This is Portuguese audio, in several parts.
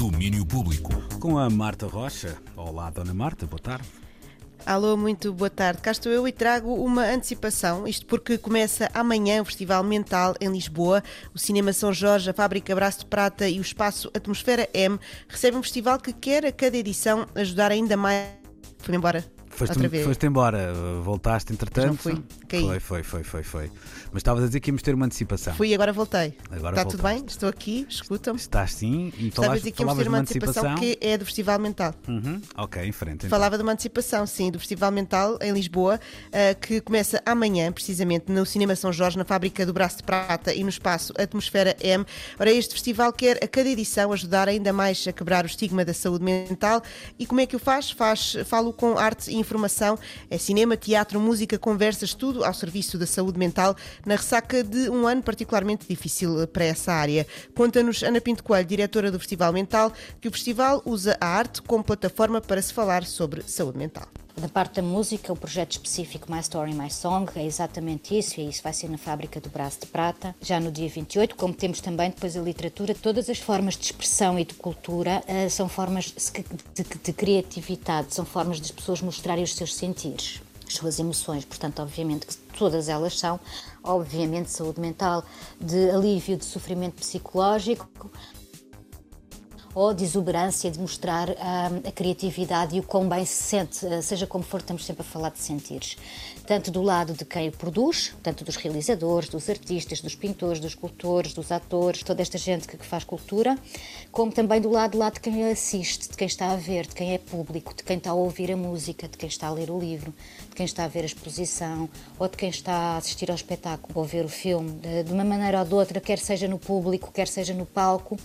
Domínio Público. Com a Marta Rocha. Olá, Dona Marta, boa tarde. Alô, muito boa tarde. Cá estou eu e trago uma antecipação, isto porque começa amanhã o Festival Mental em Lisboa. O Cinema São Jorge, a Fábrica Braço de Prata e o Espaço Atmosfera M recebem um festival que quer a cada edição ajudar ainda mais. Foi embora Foste, foste embora, voltaste entretanto. Não fui, caí. Foi, foi, foi, foi, foi. Mas estavas a dizer que íamos ter uma antecipação. Fui e agora voltei. Agora Está tudo voltaste. bem? Estou aqui, escutam-me. Estás sim e Estava a dizer que íamos ter uma antecipação antecipação. que é do Festival Mental. Uhum. Ok, em frente. então. Falava de uma antecipação, sim, do Festival Mental em Lisboa, eh, que começa amanhã, precisamente, no Cinema São Jorge, na Fábrica do Braço de Prata e no espaço Atmosfera M. Ora, este festival quer a cada edição ajudar ainda mais a quebrar o estigma da saúde mental. E como é que o faz? Faz, falo com arte e informação, é cinema, teatro, música, conversas, tudo ao serviço da saúde mental, na ressaca de um ano particularmente difícil para essa área. Conta-nos Ana Pinto Coelho, diretora do Festival Mental, que o festival usa a arte como plataforma para se falar sobre saúde mental. Da parte da música, o projeto específico My Story, My Song é exatamente isso, e isso vai ser na Fábrica do Braço de Prata, já no dia 28, como temos também depois a literatura. Todas as formas de expressão e de cultura eh, são formas de, de- de criatividade, são formas das pessoas mostrarem os seus sentires, as suas emoções. Portanto, obviamente que todas elas são, obviamente, saúde mental, de alívio de sofrimento psicológico, ou de exuberância, de mostrar ah, a criatividade e o quão bem se sente, ah, seja como for, estamos sempre a falar de sentires. Tanto do lado de quem produz, tanto dos realizadores, dos artistas, dos pintores, dos escultores, dos atores, toda esta gente que que faz cultura, como também do lado, lá de quem assiste, de quem está a ver, de quem é público, de quem está a ouvir a música, de quem está a ler o livro, de quem está a ver a exposição, ou de quem está a assistir ao espetáculo ou ver o filme, de uma maneira ou de outra, quer seja no público, quer seja no palco.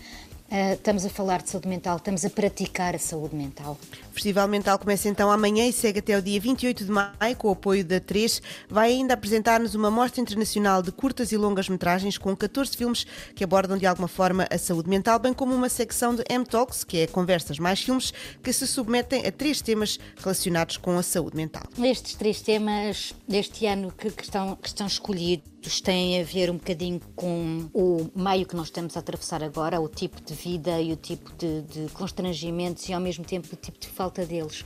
Uh, estamos a falar de saúde mental, estamos a praticar a saúde mental. O Festival Mental começa então amanhã e segue até o dia 28 de maio, com o apoio da 3. Vai ainda apresentar-nos uma mostra internacional de curtas e longas metragens com 14 filmes que abordam de alguma forma a saúde mental, bem como uma secção de M-Talks, que é conversas mais filmes, que se submetem a três temas relacionados com a saúde mental. Estes três temas deste ano que, que estão, que estão escolhidos têm a ver um bocadinho com o meio que nós estamos a atravessar agora, o tipo de vida e o tipo de, de constrangimentos e ao mesmo tempo o tipo de falta deles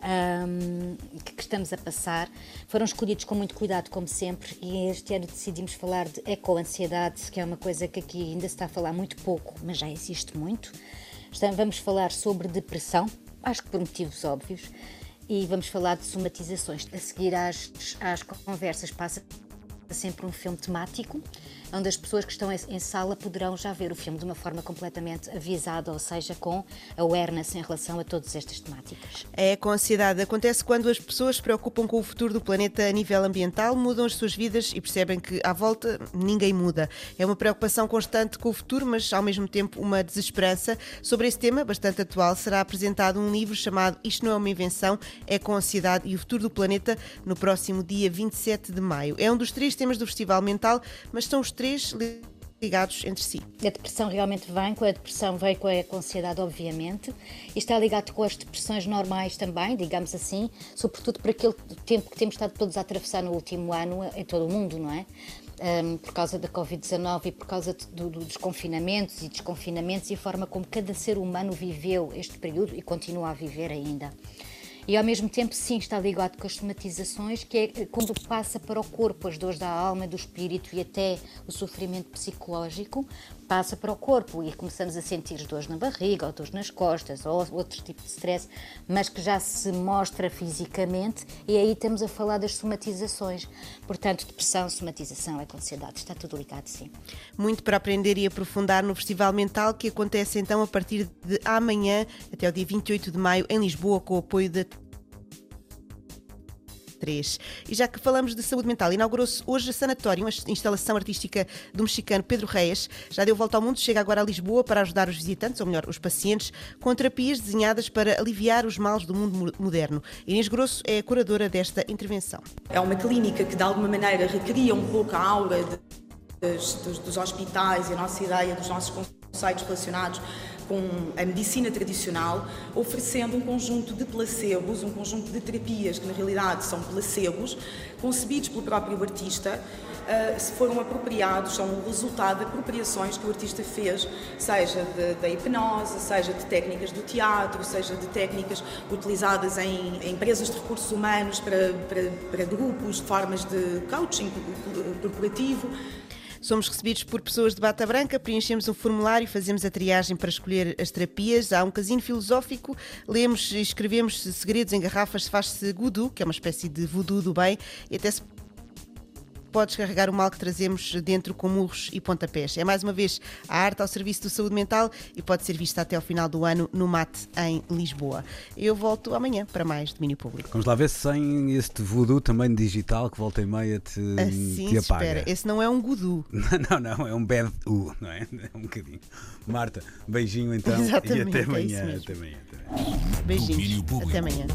ahm, que, estamos a passar. Foram escolhidos com muito cuidado, como sempre, e este ano decidimos falar de eco-ansiedade, que é uma coisa que aqui ainda se está a falar muito pouco, mas já existe muito. Então, vamos falar sobre depressão, acho que por motivos óbvios, e vamos falar de somatizações. A seguir às, às conversas passa sempre um filme temático, onde as pessoas que estão em sala poderão já ver o filme de uma forma completamente avisada, ou seja, com awareness em relação a todas estas temáticas. É com ansiedade. Acontece quando as pessoas se preocupam com o futuro do planeta a nível ambiental, mudam as suas vidas e percebem que à volta ninguém muda. É uma preocupação constante com o futuro, mas ao mesmo tempo uma desesperança. Sobre esse tema, bastante atual, será apresentado um livro chamado Isto Não é uma Invenção, é com a ansiedade e o futuro do planeta no próximo dia 27 de maio. É um dos três temas do Festival Mental, mas são os três ligados entre si. A depressão realmente vem, com a depressão vem com a ansiedade, obviamente, e está ligado com as depressões normais também, digamos assim, sobretudo por aquele tempo que temos estado todos a atravessar no último ano em todo o mundo, não é? Um, por causa da Covid-19 e por causa do- do- dos confinamentos e desconfinamentos e a forma como cada ser humano viveu este período e continua a viver ainda. E ao mesmo tempo, sim, está ligado com as somatizações, que é quando passa para o corpo as dores da alma, do espírito e até o sofrimento psicológico, passa para o corpo e começamos a sentir dores na barriga, ou dores nas costas, ou outro tipo de stress, mas que já se mostra fisicamente, e aí estamos a falar das somatizações. Portanto, depressão, somatização, é com ansiedade, está tudo ligado, sim. Muito para aprender e aprofundar no Festival Mental que acontece então a partir de amanhã até o dia 28 de maio em Lisboa com o apoio da 3. E já que falamos de saúde mental, inaugurou-se hoje a Sanatório, uma instalação artística do mexicano Pedro Reis. Já deu volta ao mundo, chega agora a Lisboa para ajudar os visitantes, ou melhor, os pacientes, com terapias desenhadas para aliviar os males do mundo mo- moderno. Inês Grosso é a curadora desta intervenção. É uma clínica que, de alguma maneira, recria um pouco a aura de- dos- dos hospitais e a nossa ideia dos nossos conceitos relacionados com a medicina tradicional, oferecendo um conjunto de placebos, um conjunto de terapias que, na realidade, são placebos, concebidos pelo próprio artista uh, se foram apropriados, são o resultado de apropriações que o artista fez, seja da hipnose, seja de técnicas do teatro, seja de técnicas utilizadas em, em empresas de recursos humanos para, para, para grupos, formas de coaching corporativo. Somos recebidos por pessoas de bata branca, preenchemos um formulário, fazemos a triagem para escolher as terapias. Há um casino filosófico, lemos e escrevemos segredos em garrafas, faz-se gudu, que é uma espécie de voodoo do bem, e até se pode descarregar o mal que trazemos dentro com murros e pontapés. É mais uma vez a arte ao serviço do saúde mental e pode ser vista até ao final do ano no MAT em Lisboa. Eu volto amanhã para mais domínio público. Vamos lá ver se sem este voodoo também digital que volta e meia te, assim te apaga. espera. Esse não é um gudu. Não, não, é um bad u, não é? É um bocadinho. Marta, beijinho então Exatamente, e até é amanhã. até amanhã. Beijinhos. Até amanhã.